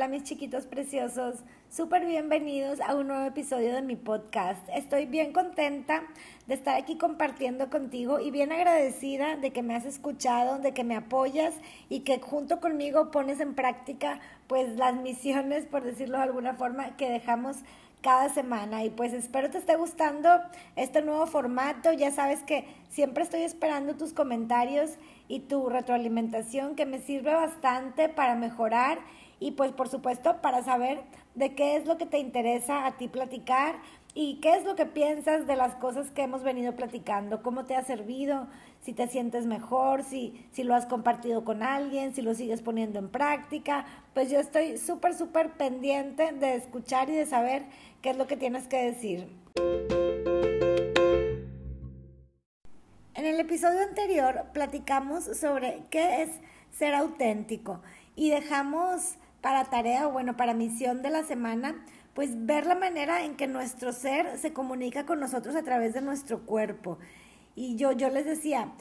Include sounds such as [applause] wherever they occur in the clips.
Hola mis chiquitos preciosos, súper bienvenidos a un nuevo episodio de mi podcast. Estoy bien contenta de estar aquí compartiendo contigo y bien agradecida de que me has escuchado, de que me apoyas y que junto conmigo pones en práctica pues las misiones, por decirlo de alguna forma, que dejamos cada semana y pues espero te esté gustando este nuevo formato. Ya sabes que siempre estoy esperando tus comentarios y tu retroalimentación que me sirve bastante para mejorar y pues por supuesto para saber de qué es lo que te interesa a ti platicar y qué es lo que piensas de las cosas que hemos venido platicando, cómo te ha servido, si te sientes mejor, si, si lo has compartido con alguien, si lo sigues poniendo en práctica. Pues yo estoy súper, súper pendiente de escuchar y de saber qué es lo que tienes que decir. En el episodio anterior platicamos sobre qué es ser auténtico y dejamos para tarea o bueno, para misión de la semana, pues ver la manera en que nuestro ser se comunica con nosotros a través de nuestro cuerpo. Y yo, yo les decía,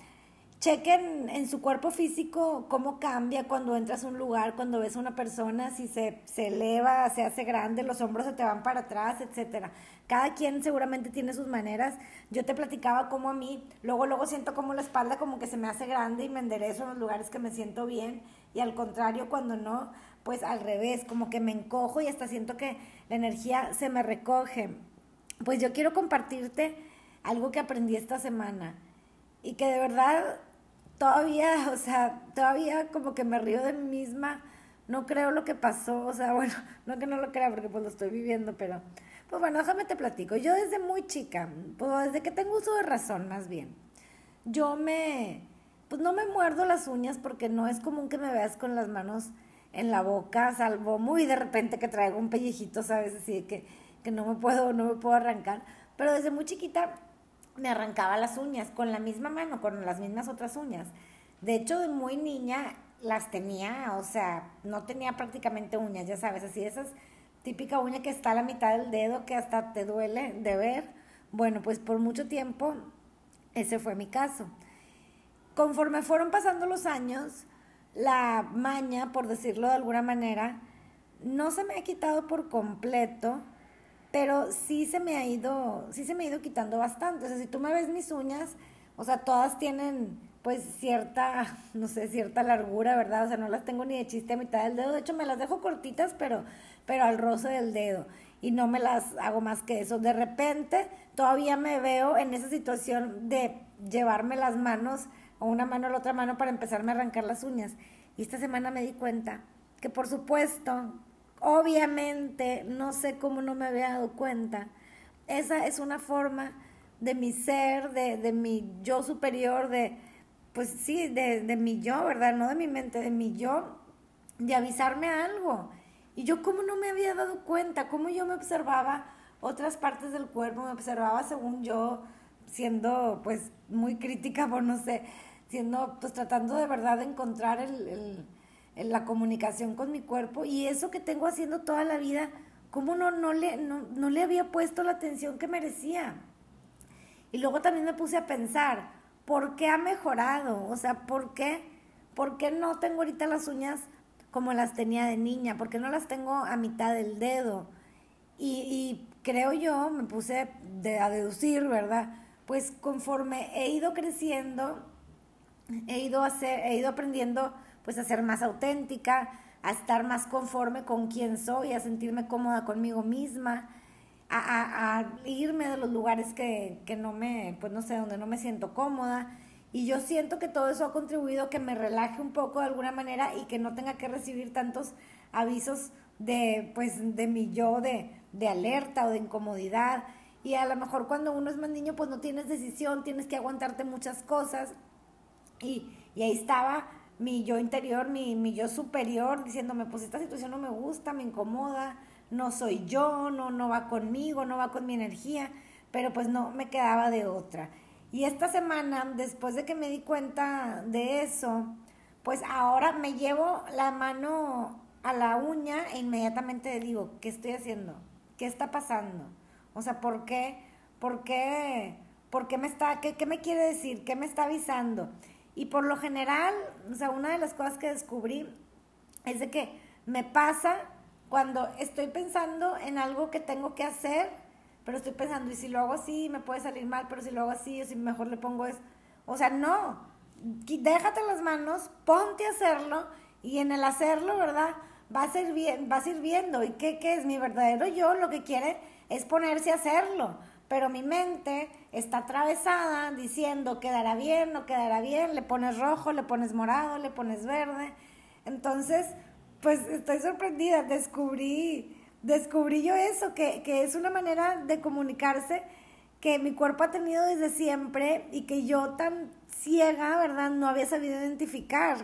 chequen en su cuerpo físico cómo cambia cuando entras a un lugar, cuando ves a una persona, si se, se eleva, se hace grande, los hombros se te van para atrás, etcétera. Cada quien seguramente tiene sus maneras. Yo te platicaba como a mí, luego luego siento como la espalda como que se me hace grande y me enderezo en los lugares que me siento bien y al contrario cuando no, pues al revés, como que me encojo y hasta siento que la energía se me recoge. Pues yo quiero compartirte algo que aprendí esta semana y que de verdad todavía, [laughs] o sea, todavía como que me río de mí misma, no creo lo que pasó, o sea, [laughs] bueno, no que no lo crea porque pues lo estoy viviendo, pero pues bueno, déjame te platico. Yo desde muy chica, pues desde que tengo uso de razón más bien, yo me, pues no me muerdo las uñas porque no es común que me veas con las manos en la boca, salvo muy de repente que traigo un pellejito, ¿sabes? Así que, que no me puedo, no me puedo arrancar. Pero desde muy chiquita me arrancaba las uñas con la misma mano, con las mismas otras uñas. De hecho, de muy niña las tenía, o sea, no tenía prácticamente uñas, ya sabes, así esas típica uña que está a la mitad del dedo que hasta te duele de ver. Bueno, pues por mucho tiempo ese fue mi caso. Conforme fueron pasando los años, la maña, por decirlo de alguna manera, no se me ha quitado por completo, pero sí se me ha ido, sí se me ha ido quitando bastante. O sea, si tú me ves mis uñas, o sea, todas tienen pues cierta, [laughs] no sé, cierta largura, ¿verdad? O sea, no las tengo ni de chiste a mitad del dedo. De hecho, me las dejo cortitas, pero, pero al roce del dedo. Y no me las hago más que eso. De repente, todavía me veo en esa situación de llevarme las manos o una mano a la otra mano para empezarme a arrancar las uñas. Y esta semana me di cuenta que por supuesto, obviamente, no sé cómo no me había dado cuenta, esa es una forma de mi ser, de, de mi yo superior, de, pues sí, de, de mi yo, ¿verdad? No de mi mente, de mi yo, de avisarme algo. Y yo cómo no me había dado cuenta, cómo yo me observaba otras partes del cuerpo, me observaba según yo, siendo pues muy crítica por no sé, siendo, pues tratando de verdad de encontrar el, el, la comunicación con mi cuerpo y eso que tengo haciendo toda la vida, ¿cómo no, no, le, no, no le había puesto la atención que merecía? Y luego también me puse a pensar, ¿por qué ha mejorado? O sea, ¿por qué, ¿por qué no tengo ahorita las uñas como las tenía de niña? ¿Por qué no las tengo a mitad del dedo? Y, creo yo, me puse a deducir, ¿verdad? Pues conforme he ido creciendo, he ido, a hacer, he ido aprendiendo pues a ser más auténtica, a estar más conforme con quien soy, a sentirme cómoda conmigo misma, a, a, irme de los lugares que, que, no me, pues no sé, donde no me siento cómoda. Y yo siento que todo eso ha contribuido a que me relaje un poco de alguna manera y que no tenga que recibir tantos avisos de, pues, de mi yo de, de alerta o de incomodidad. Y a lo mejor cuando uno es más niño, pues no tienes decisión, tienes que aguantarte muchas cosas y, y ahí estaba mi yo interior, mi, mi yo superior, diciéndome, pues esta situación no me gusta, me incomoda, no soy yo, no, no va conmigo, no va con mi energía, pero pues no me quedaba de otra. Y esta semana, después de que me di cuenta de eso, pues ahora me llevo la mano a la uña e inmediatamente digo, ¿qué estoy haciendo? ¿Qué está pasando? O sea, ¿por qué? ¿Por qué? ¿Por qué me está, qué, qué me quiere decir? ¿Qué me está avisando? Y por lo general, o sea, una de las cosas que descubrí es de que me pasa cuando estoy pensando en algo que tengo que hacer, pero estoy pensando, y si lo hago así, me puede salir mal, pero si lo hago así, o si mejor le pongo eso. O sea, no, déjate las manos, ponte a hacerlo, y en el hacerlo, ¿verdad? Vas a ir, bien, a ir viendo, ¿y qué, qué es mi verdadero yo? Lo que quiere es ponerse a hacerlo, pero mi mente está atravesada diciendo quedará bien, no quedará bien, le pones rojo, le pones morado, le pones verde. Entonces, pues estoy sorprendida, descubrí, descubrí yo eso, que, que es una manera de comunicarse que mi cuerpo ha tenido desde siempre y que yo tan ciega, ¿verdad? No había sabido identificar.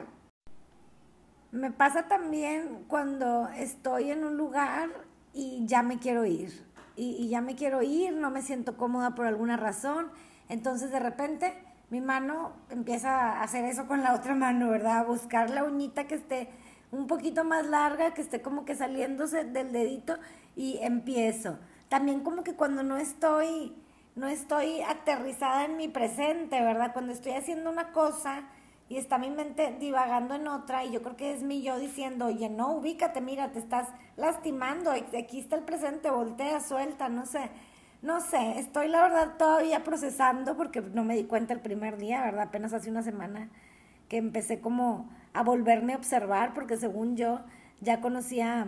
Me pasa también cuando estoy en un lugar y ya me quiero ir y, ya me quiero ir, no me siento cómoda por alguna razón. Entonces de repente mi mano empieza a hacer eso con la otra mano, ¿verdad? A buscar la uñita que esté un poquito más larga, que esté como que saliéndose del dedito y empiezo. También como que cuando no estoy, no estoy aterrizada en mi presente, ¿verdad? Cuando estoy haciendo una cosa y está mi mente divagando en otra y yo creo que es mi yo diciendo, oye, no, ubícate, mira, te estás lastimando, aquí está el presente, voltea, suelta, no sé, no sé, estoy la verdad todavía procesando porque no me di cuenta el primer día, ¿verdad? Apenas hace una semana que empecé como a volverme a observar porque según yo ya conocía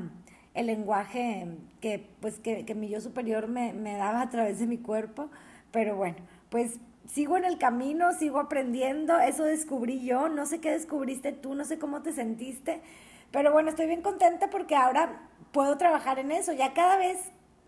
el lenguaje que pues que, que mi yo superior me, me daba a través de mi cuerpo, pero bueno, pues sigo en el camino, sigo aprendiendo, eso descubrí yo, no sé qué descubriste tú, no sé cómo te sentiste, pero bueno, estoy bien contenta porque ahora puedo trabajar en eso, ya cada vez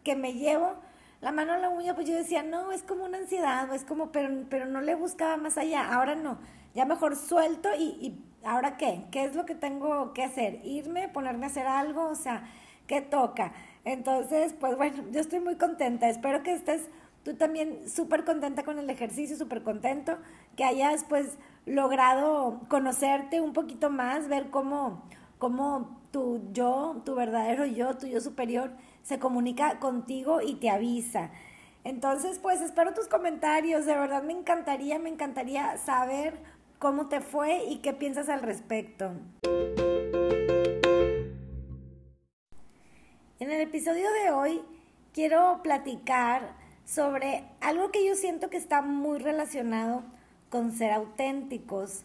que me llevo la mano a la uña, pues yo decía, no, es como una ansiedad, es como, pero, pero no le buscaba más allá, ahora no, ya mejor suelto y, y ahora qué, qué es lo que tengo que hacer, irme, ponerme a hacer algo, o sea, ¿qué toca? Entonces, pues bueno, yo estoy muy contenta, espero que estés tú también súper contenta con el ejercicio, súper contento, que hayas pues logrado conocerte un poquito más, ver cómo, cómo tu yo, tu verdadero yo, tu yo superior, se comunica contigo y te avisa. Entonces, pues espero tus comentarios, de verdad me encantaría, me encantaría saber cómo te fue y qué piensas al respecto. En el episodio de hoy quiero platicar sobre algo que yo siento que está muy relacionado con ser auténticos.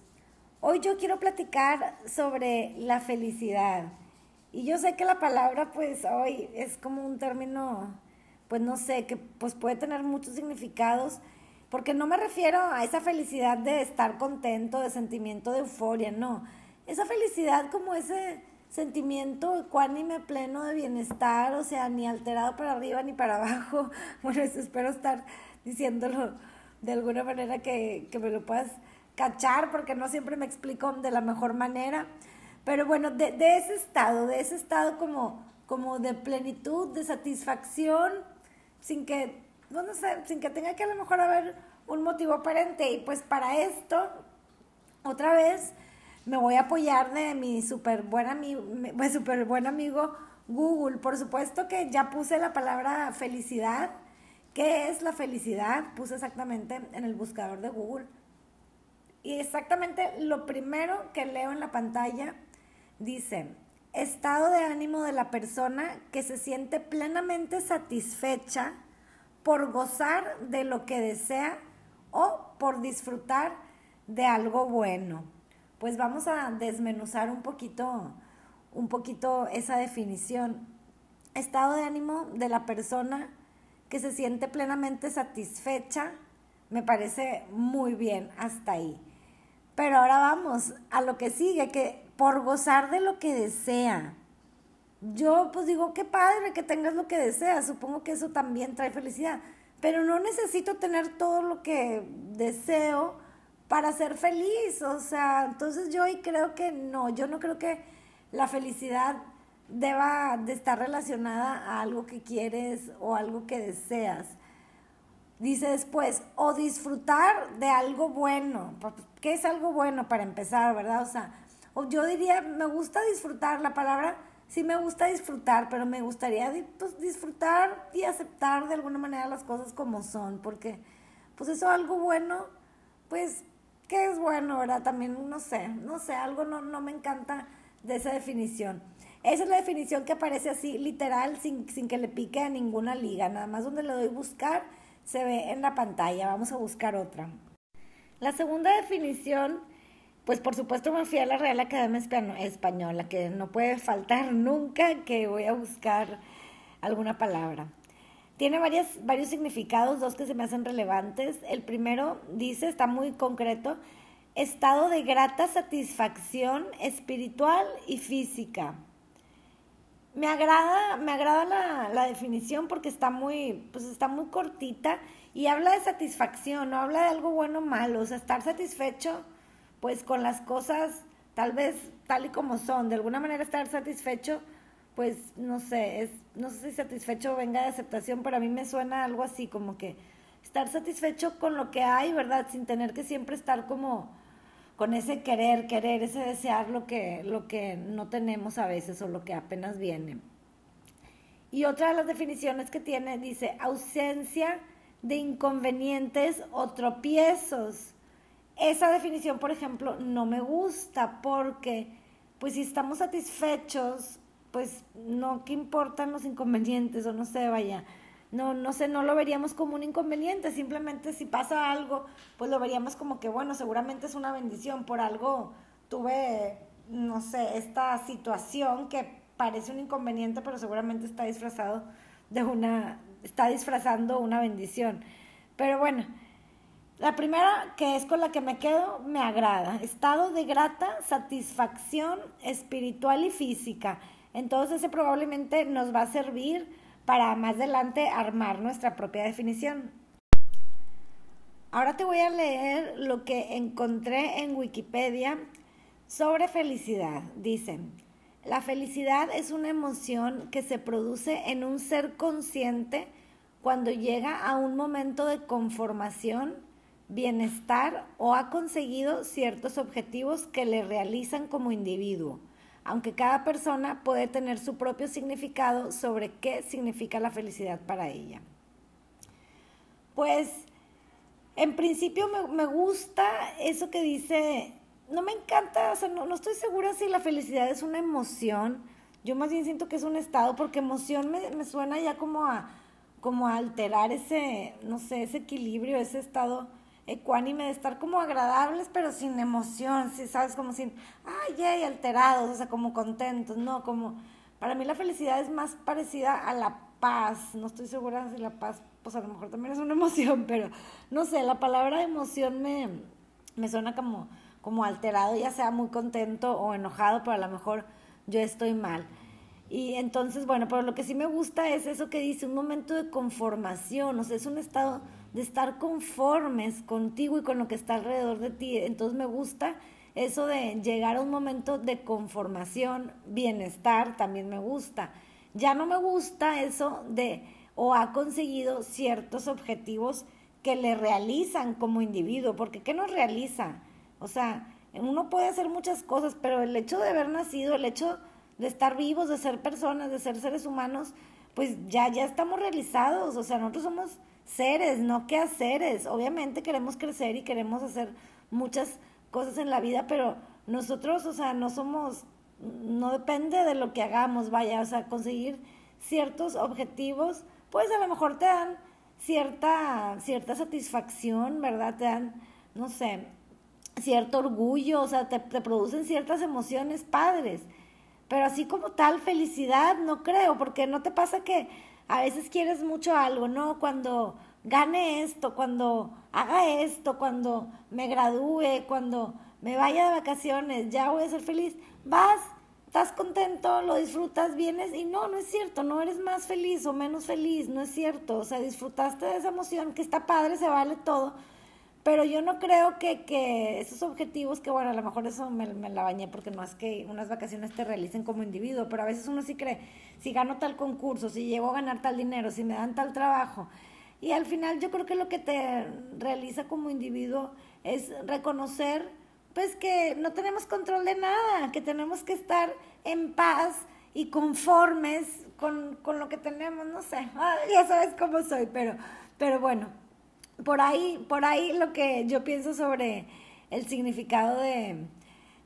Hoy yo quiero platicar sobre la felicidad. Y yo sé que la palabra pues hoy es como un término, pues no sé, que pues puede tener muchos significados, porque no me refiero a esa felicidad de estar contento, de sentimiento de euforia, no. Esa felicidad como ese sentimiento ecuánime pleno de bienestar, o sea, ni alterado para arriba ni para abajo. [laughs] Bueno, espero estar diciéndolo de alguna manera que, que me lo puedas cachar, porque no siempre me explico de la mejor manera. Pero bueno, de, de ese estado, de ese estado como, como de plenitud, de satisfacción, sin que, no sé, sin que tenga que a lo mejor haber un motivo aparente. Y pues para esto, otra vez, me voy a apoyar de mi súper buen, amigo, pues, super buen amigo Google. Por supuesto que ya puse la palabra felicidad. ¿Qué es la felicidad? Puse exactamente en el buscador de Google. Y exactamente lo primero que leo en la pantalla dice, estado de ánimo de la persona que se siente plenamente satisfecha por gozar de lo que desea o por disfrutar de algo bueno pues vamos a desmenuzar un poquito, un poquito esa definición. Estado de ánimo de la persona que se siente plenamente satisfecha, me parece muy bien hasta ahí. Pero ahora vamos a lo que sigue, que por gozar de lo que desea. Yo pues digo, qué padre que tengas lo que deseas, supongo que eso también trae felicidad, pero no necesito tener todo lo que deseo para ser feliz. O sea, entonces yo hoy creo que no, yo no creo que la felicidad deba de estar relacionada a algo que quieres o algo que deseas. Dice después, o disfrutar de algo bueno. ¿Qué es algo bueno para empezar, verdad? O sea, yo diría, me gusta disfrutar, la palabra sí me gusta disfrutar, pero me gustaría pues, disfrutar y aceptar de alguna manera las cosas como son, porque pues eso algo bueno, pues es bueno, ¿verdad? También, no sé, no sé, algo no, no me encanta de esa definición. Esa es la definición que aparece así, literal, sin, sin que le pique a ninguna liga. Nada más donde le doy buscar, se ve en la pantalla. Vamos a buscar otra. La segunda definición, pues por supuesto me fui a la Real Academia Española, que no puede faltar nunca que voy a buscar alguna palabra. Tiene varias, varios significados, dos que se me hacen relevantes. El primero dice, está muy concreto, estado de grata satisfacción espiritual y física. Me agrada, me agrada la, la, definición porque está muy, pues está muy cortita y habla de satisfacción, no habla de algo bueno o malo, o sea, estar satisfecho pues con las cosas tal vez tal y como son, de alguna manera estar satisfecho pues no sé, es, no sé si satisfecho venga de aceptación, pero a mí me suena algo así, como que estar satisfecho con lo que hay, ¿verdad? Sin tener que siempre estar como con ese querer, querer, ese desear lo que, lo que no tenemos a veces o lo que apenas viene. Y otra de las definiciones que tiene dice ausencia de inconvenientes o tropiezos. Esa definición, por ejemplo, no me gusta porque, pues si estamos satisfechos pues no, ¿qué importan los inconvenientes? O no sé, vaya, no, no sé, no lo veríamos como un inconveniente, simplemente si pasa algo, pues lo veríamos como que, bueno, seguramente es una bendición, por algo tuve, no sé, esta situación que parece un inconveniente, pero seguramente está disfrazado de una, está disfrazando una bendición. Pero bueno, la primera que es con la que me quedo me agrada. Estado de grata satisfacción espiritual y física. Entonces ese probablemente nos va a servir para más adelante armar nuestra propia definición. Ahora te voy a leer lo que encontré en Wikipedia sobre felicidad. Dice, la felicidad es una emoción que se produce en un ser consciente cuando llega a un momento de conformación, bienestar o ha conseguido ciertos objetivos que le realizan como individuo aunque cada persona puede tener su propio significado sobre qué significa la felicidad para ella. Pues en principio me, gusta eso que dice, no me encanta, o sea, no, estoy segura si la felicidad es una emoción, yo más bien siento que es un estado, porque emoción me, me suena ya como a, como a alterar ese, no sé, ese equilibrio, ese estado ecuánime de estar como agradables, pero sin emoción, si sabes, como sin, ay, ay, alterados, o sea, como contentos, no, como, para mí la felicidad es más parecida a la paz, no estoy segura si la paz, pues a lo mejor también es una [laughs] emoción, pero no sé, la palabra emoción me, me suena como, como alterado, ya sea muy contento o enojado, pero a lo mejor yo estoy mal. Y entonces, bueno, pero lo que sí me gusta es eso que dice, un momento de conformación, o sea, es un estado de estar conformes contigo y con lo que está alrededor de ti. Entonces me gusta eso de llegar a un momento de conformación, bienestar, también me gusta. Ya no me gusta eso de o ha conseguido ciertos objetivos que le realizan como individuo, porque ¿qué nos realiza? O sea, uno puede hacer muchas cosas, pero el hecho de haber nacido, el hecho de estar vivos, de ser personas, de ser seres humanos, pues ya, ya estamos realizados, o sea, nosotros somos seres, no quehaceres. Obviamente queremos crecer y queremos hacer muchas cosas en la vida, pero nosotros, o sea, no somos, no depende de lo que hagamos, vaya, o sea, conseguir ciertos objetivos, pues a lo mejor te dan cierta, cierta satisfacción, ¿verdad? Te dan, no sé, cierto orgullo, o sea, te, te producen ciertas emociones padres. Pero así como tal, felicidad, no creo, porque no te pasa que a veces quieres mucho algo, ¿no? Cuando gane esto, cuando haga esto, cuando me gradúe, cuando me vaya de vacaciones, ya voy a ser feliz. Vas, estás contento, lo disfrutas, vienes y no, no es cierto, no eres más feliz o menos feliz, no es cierto. O sea, disfrutaste de esa emoción que está padre, se vale todo pero yo no creo que, que esos objetivos, que bueno, a lo mejor eso me, me, la bañé porque no es que unas vacaciones te realicen como individuo, pero a veces uno sí cree, si gano tal concurso, si llego a ganar tal dinero, si me dan tal trabajo. Y al final yo creo que lo que te realiza como individuo es reconocer pues que no tenemos control de nada, que tenemos que estar en paz y conformes con, con lo que tenemos, no sé, [laughs] ya sabes cómo soy, pero, pero bueno, por ahí, por ahí lo que yo pienso sobre el significado de,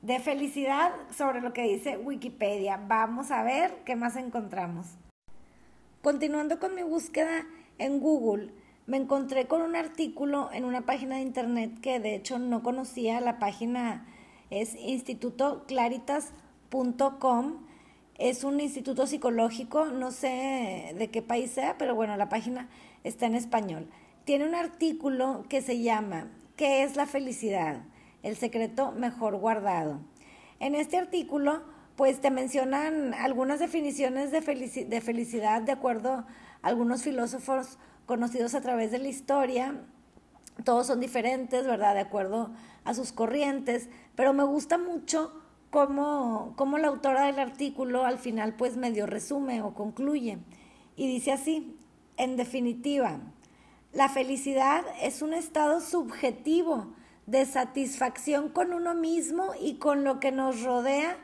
de felicidad sobre lo que dice Wikipedia. Vamos a ver qué más encontramos. Continuando con mi búsqueda en Google, me encontré con un artículo en una página de internet que de hecho no conocía. La página es institutoclaritas.com. Es un instituto psicológico, no sé de qué país sea, pero bueno, la página está en español. Tiene un artículo que se llama ¿Qué es la felicidad? El secreto mejor guardado. En este artículo, pues te mencionan algunas definiciones de, felicidad de acuerdo a algunos filósofos conocidos a través de la historia. Todos son diferentes, ¿verdad? De acuerdo a sus corrientes, pero me gusta mucho cómo, cómo la autora del artículo al final pues medio resume o concluye. Y dice así, en definitiva, la felicidad es un estado subjetivo de satisfacción con uno mismo y con lo que nos rodea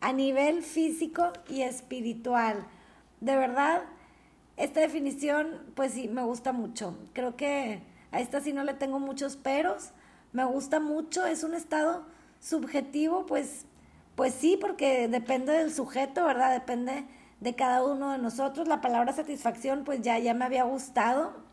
a nivel físico y espiritual. De verdad, esta definición, pues sí, me gusta mucho. Creo que a esta sí no le tengo muchos peros. Me gusta mucho, es un estado subjetivo, pues, pues sí, porque depende del sujeto, ¿verdad? Depende de cada uno de nosotros. La palabra satisfacción, pues ya, ya me había gustado.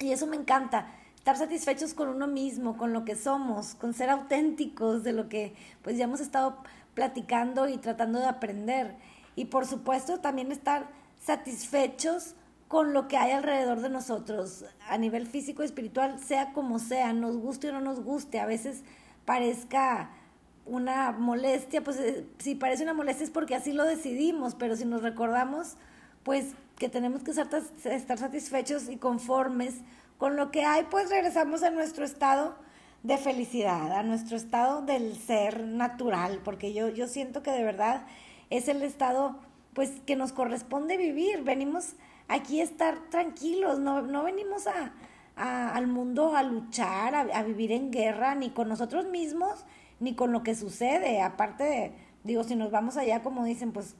Y eso me encanta, estar satisfechos con uno mismo, con lo que somos, con ser auténticos de lo que pues ya hemos estado platicando y tratando de aprender. Y por supuesto también estar satisfechos con lo que hay alrededor de nosotros a nivel físico y espiritual, sea como sea, nos guste o no nos guste, a veces parezca una molestia, pues eh, si parece una molestia es porque así lo decidimos, pero si nos recordamos, pues que tenemos que estar satisfechos y conformes con lo que hay, pues regresamos a nuestro estado de felicidad, a nuestro estado del ser natural, porque yo, yo siento que de verdad es el estado pues que nos corresponde vivir. Venimos aquí a estar tranquilos, no, no venimos a, al mundo a luchar, a, vivir en guerra, ni con nosotros mismos, ni con lo que sucede. Aparte, de, digo, si nos vamos allá, como dicen, pues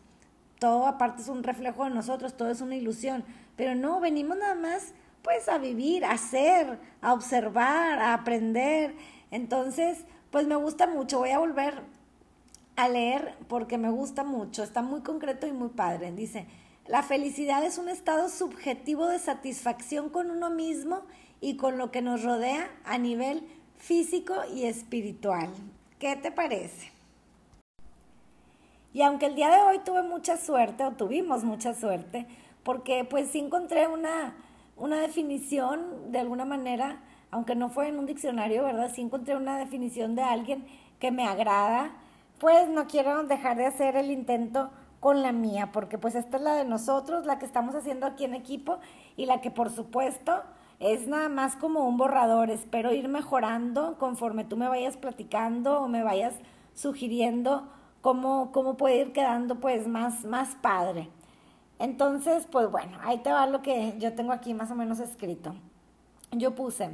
todo aparte es un reflejo de nosotros, todo es una ilusión. Pero no, venimos nada más pues a vivir, a ser, a observar, a aprender. Entonces, pues me gusta mucho. Voy a volver a leer porque me gusta mucho, está muy concreto y muy padre. Dice, la felicidad es un estado subjetivo de satisfacción con uno mismo y con lo que nos rodea a nivel físico y espiritual. ¿Qué te parece? Y aunque el día de hoy tuve mucha suerte, o tuvimos mucha suerte, porque pues sí encontré una, una definición de alguna manera, aunque no fue en un diccionario, ¿verdad? Sí encontré una definición de alguien que me agrada, pues no quiero dejar de hacer el intento con la mía, porque pues esta es la de nosotros, la que estamos haciendo aquí en equipo y la que por supuesto es nada más como un borrador. Espero ir mejorando conforme tú me vayas platicando o me vayas sugiriendo cómo, cómo puede ir quedando pues más, más padre. Entonces, pues bueno, ahí te va lo que yo tengo aquí más o menos escrito. Yo puse,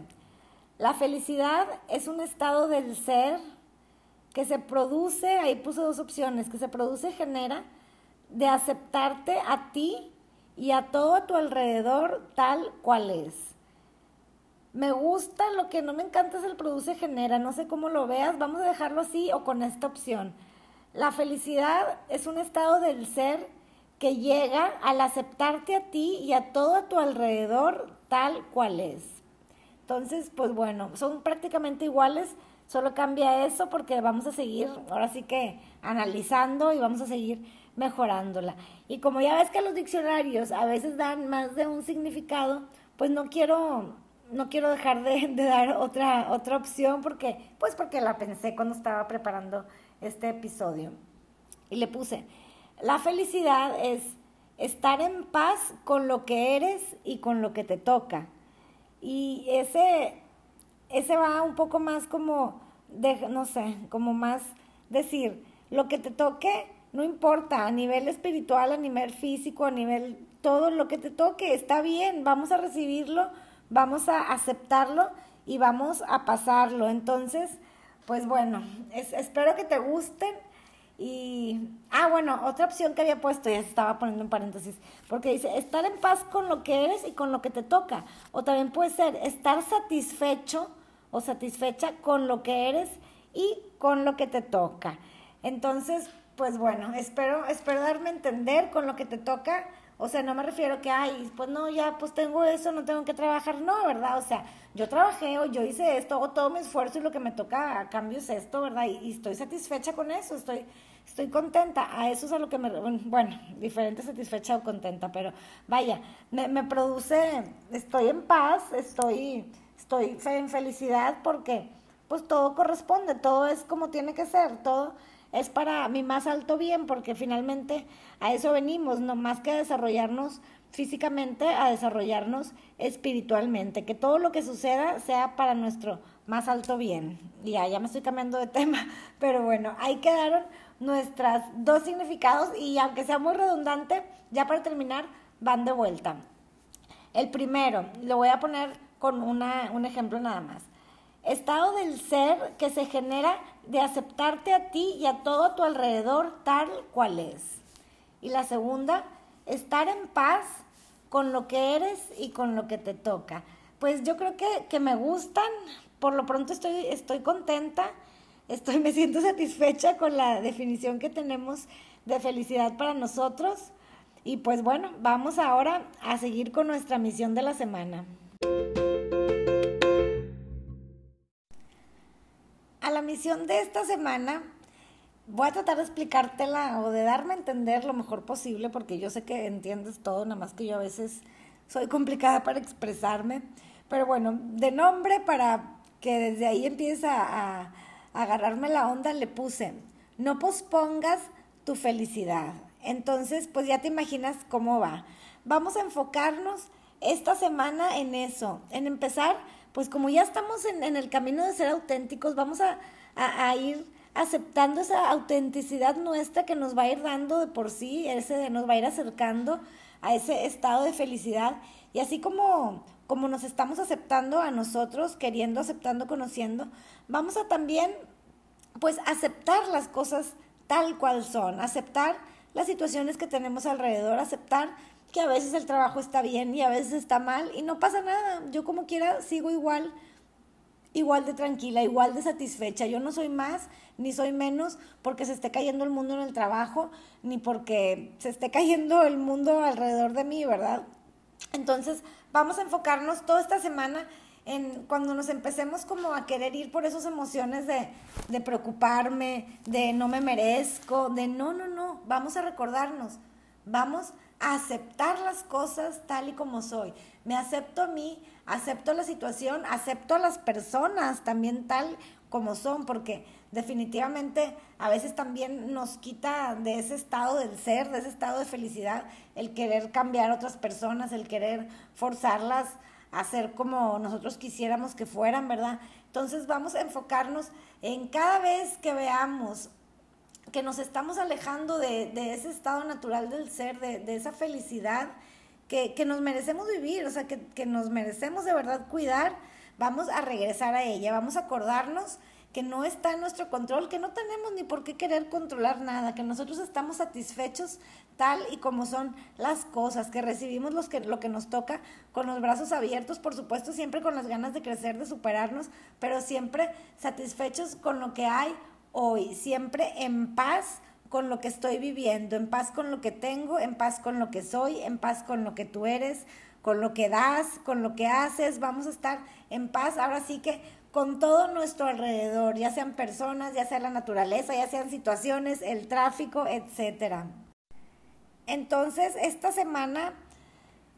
la felicidad es un estado del ser que se produce, ahí puse dos opciones, que se produce, genera, de aceptarte a ti y a todo a tu alrededor tal cual es. Me gusta, lo que no me encanta es el produce, genera, no sé cómo lo veas, vamos a dejarlo así o con esta opción. La felicidad es un estado del ser que llega al aceptarte a ti y a todo a tu alrededor tal cual es. Entonces, pues bueno, son prácticamente iguales, Solo cambia eso porque vamos a seguir, ahora sí que analizando y vamos a seguir mejorándola. Y como ya ves que los diccionarios a veces dan más de un significado, pues no quiero, no quiero dejar de, dar otra, otra opción porque, pues porque la pensé cuando estaba preparando este episodio. Y le puse, la felicidad es estar en paz con lo que eres y con lo que te toca. Y ese ese va un poco más como, de, no sé, como más decir, lo que te toque, no importa, a nivel espiritual, a nivel físico, a nivel todo lo que te toque, está bien, vamos a recibirlo, vamos a aceptarlo y vamos a pasarlo. Entonces, pues bueno, espero que te gusten. Y, ah, bueno, otra opción que había puesto, ya estaba poniendo en paréntesis, porque dice, estar en paz con lo que eres y con lo que te toca. O también puede ser estar satisfecho o satisfecha con lo que eres y con lo que te toca. Entonces, pues bueno, espero, espero darme a entender con lo que te toca. O sea, no me refiero que, ay, pues no, ya, pues tengo eso, no tengo que trabajar. No, ¿verdad? O sea, yo trabajé o yo hice esto, hago todo mi esfuerzo y lo que me toca a cambio es esto, ¿verdad? Y, estoy satisfecha con eso, estoy, estoy contenta. A eso es a lo que me, bueno, diferente satisfecha o contenta, pero vaya, me, me produce, estoy en paz, estoy, estoy en felicidad porque pues todo corresponde, todo es como tiene que ser, todo es para mi más alto bien, porque finalmente a eso venimos, no más que a desarrollarnos físicamente, a desarrollarnos espiritualmente, que todo lo que suceda sea para nuestro más alto bien. Ya, ya me estoy cambiando de [laughs] tema, pero bueno, ahí quedaron nuestras dos significados y aunque sea muy redundante, ya para terminar, van de vuelta. El primero, lo voy a poner con una, un ejemplo nada más estado del ser que se genera de aceptarte a ti y a todo tu alrededor tal cual es. Y la segunda, estar en paz con lo que eres y con lo que te toca. Pues yo creo que, me gustan, por lo pronto estoy, estoy contenta, estoy, [laughs] me siento satisfecha con la definición que tenemos de felicidad para nosotros. Y pues bueno, vamos ahora a seguir con nuestra misión de la semana. Misión de esta semana voy a tratar de explicártela o de darme a entender lo mejor posible porque yo sé que entiendes todo, nada más que yo a veces soy complicada para expresarme. Pero bueno, de nombre para que desde ahí empiece a, a agarrarme la onda, le puse, no pospongas tu felicidad. Entonces, pues ya te imaginas cómo va. Vamos a enfocarnos esta semana en eso, en empezar pues como ya estamos en, el camino de ser auténticos, vamos a, ir aceptando esa autenticidad nuestra que nos va a ir dando de por sí, ese nos va a ir acercando a ese estado de felicidad. Y así como, como nos estamos aceptando a nosotros, queriendo, aceptando, conociendo, vamos a también pues aceptar las cosas tal cual son, aceptar las situaciones que tenemos alrededor, aceptar que a veces el trabajo está bien y a veces está mal y no pasa nada. Yo como quiera sigo igual, igual de tranquila, igual de satisfecha. Yo no soy más ni soy menos porque se esté cayendo el mundo en el trabajo, ni porque se esté cayendo el mundo alrededor de mí, ¿verdad? Entonces, vamos a enfocarnos toda esta semana en cuando nos empecemos como a querer ir por esas emociones de, de preocuparme, de no me merezco, de no, no, no, vamos a recordarnos, vamos aceptar las cosas tal y como soy. Me acepto a mí, acepto la situación, acepto a las personas también tal como son, porque definitivamente a veces también nos quita de ese estado del ser, de ese estado de felicidad, el querer cambiar a otras personas, el querer forzarlas a ser como nosotros quisiéramos que fueran, ¿verdad? Entonces vamos a enfocarnos en cada vez que veamos que nos estamos alejando de, ese estado natural del ser, de, esa felicidad que, nos merecemos vivir, o sea, que, que nos merecemos de verdad cuidar, vamos a regresar a ella, vamos a acordarnos que no está en nuestro control, que no tenemos ni por qué querer controlar nada, que nosotros estamos satisfechos tal y como son las cosas, que recibimos los que, lo que nos toca con los brazos abiertos, por supuesto siempre con las ganas de crecer, de superarnos, pero siempre satisfechos con lo que hay hoy, siempre en paz con lo que estoy viviendo, en paz con lo que tengo, en paz con lo que soy, en paz con lo que tú eres, con lo que das, con lo que haces, vamos a estar en paz. Ahora sí que con todo nuestro alrededor, ya sean personas, ya sea la naturaleza, ya sean situaciones, el tráfico, etcétera. Entonces, esta semana,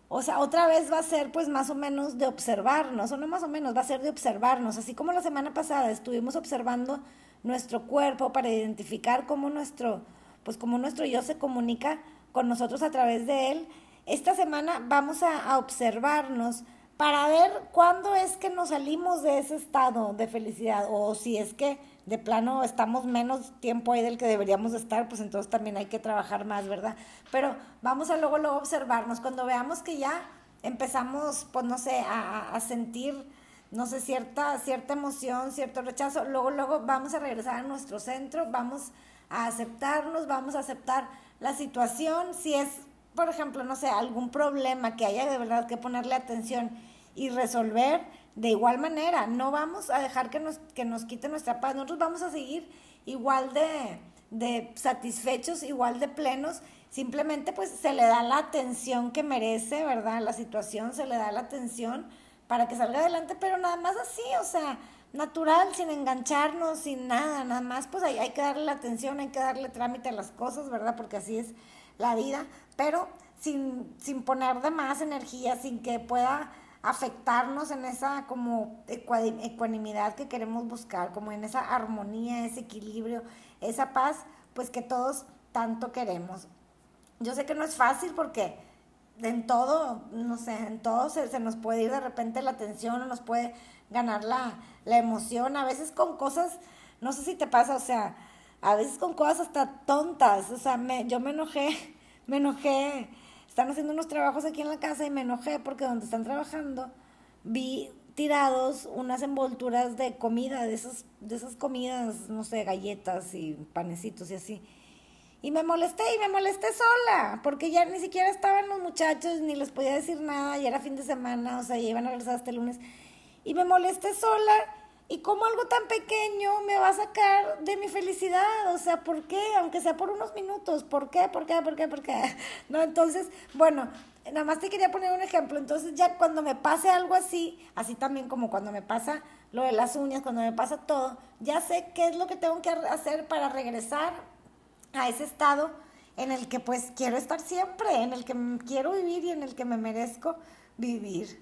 o sea, otra vez va a ser pues más o menos de observarnos, o no más o menos, va a ser de observarnos, así como la semana pasada estuvimos observando nuestro cuerpo, para identificar cómo nuestro, pues cómo nuestro yo se comunica con nosotros a través de él. Esta semana vamos a, observarnos para ver cuándo es que nos salimos de ese estado de felicidad o si es que de plano estamos menos tiempo ahí del que deberíamos estar, pues entonces también hay que trabajar más, ¿verdad? Pero vamos a luego, luego observarnos. Cuando veamos que ya empezamos, pues no sé, a, a sentir no sé, cierta, cierta emoción, cierto rechazo, luego, luego vamos a regresar a nuestro centro, vamos a aceptarnos, vamos a aceptar la situación, si es, por ejemplo, no sé, algún problema que haya de verdad que ponerle atención y resolver de igual manera, no vamos a dejar que nos, que nos quite nuestra paz, nosotros vamos a seguir igual de, de satisfechos, igual de plenos, simplemente pues se le da la atención que merece, ¿verdad? La situación se le da la atención para que salga adelante, pero nada más así, o sea, natural, sin engancharnos, sin nada, nada más, pues hay, hay que darle la atención, hay que darle trámite a las cosas, ¿verdad? Porque así es la vida, pero sin, sin poner de más energía, sin que pueda afectarnos en esa como ecuanimidad que queremos buscar, como en esa armonía, ese equilibrio, esa paz, pues que todos tanto queremos. Yo sé que no es fácil porque en todo, no sé, en todo se, se nos puede ir de repente la atención o nos puede ganar la, la emoción, a veces con cosas, no sé si te pasa, o sea, a veces con cosas hasta tontas, o sea, me, yo me enojé, [laughs] me enojé están haciendo unos trabajos aquí en la casa y me enojé porque donde están trabajando vi tirados unas envolturas de comida, de esas, de esas comidas, no sé, galletas y panecitos y así. Y me molesté y me molesté sola, porque ya ni siquiera estaban los muchachos, ni les podía decir nada, ya era fin de semana, o sea, ya iban a regresar hasta el lunes. Y me molesté sola y como algo tan pequeño me va a sacar de mi felicidad, o sea, ¿por qué? Aunque sea por unos minutos, ¿por qué? ¿Por qué? ¿Por qué? ¿Por qué? [laughs] No, entonces, bueno, nada más te quería poner un ejemplo, entonces ya cuando me pase algo así, así también como cuando me pasa lo de las uñas, cuando me pasa todo, ya sé qué es lo que tengo que hacer para regresar a ese estado en el que pues quiero estar siempre, en el que quiero vivir y en el que me merezco vivir.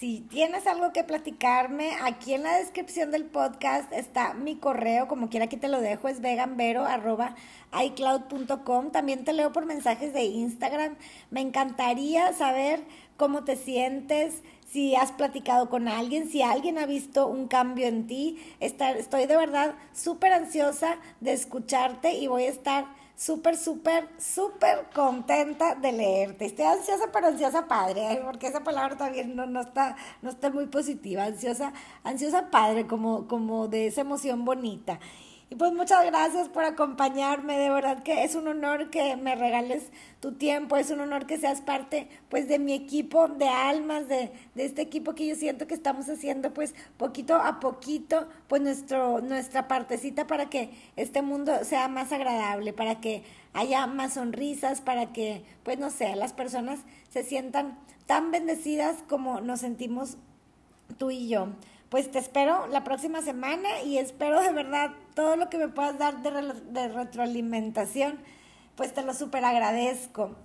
Si tienes algo que platicarme, aquí en la descripción del podcast está mi correo, como quiera aquí te lo dejo, es veganvero.icloud.com. También te leo por mensajes de Instagram. Me encantaría saber cómo te sientes, si has platicado con alguien, si alguien ha visto un cambio en ti. estoy de verdad súper ansiosa de escucharte y voy a estar súper, súper, súper contenta de leerte. Estoy ansiosa, pero ansiosa padre, ¿eh? porque esa palabra también no, no, está, no está muy positiva. Ansiosa, ansiosa padre, como, como de esa emoción bonita. Y pues muchas gracias por acompañarme, de verdad que es un honor que me regales tu tiempo, es un honor que seas parte pues de mi equipo de almas, de, de este equipo que yo siento que estamos haciendo pues poquito a poquito pues nuestro, nuestra partecita para que este mundo sea más agradable, para que haya más sonrisas, para que pues no sé, las personas se sientan tan bendecidas como nos sentimos tú y yo pues te espero la próxima semana y espero de verdad todo lo que me puedas dar de, retroalimentación, pues te lo súper agradezco.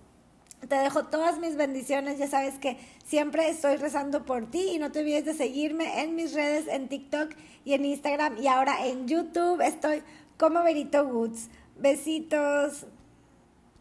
Te dejo todas mis bendiciones, ya sabes que siempre estoy rezando por ti y no te olvides de seguirme en mis redes, en TikTok y en Instagram y ahora en YouTube estoy como Verito Woods. Besitos.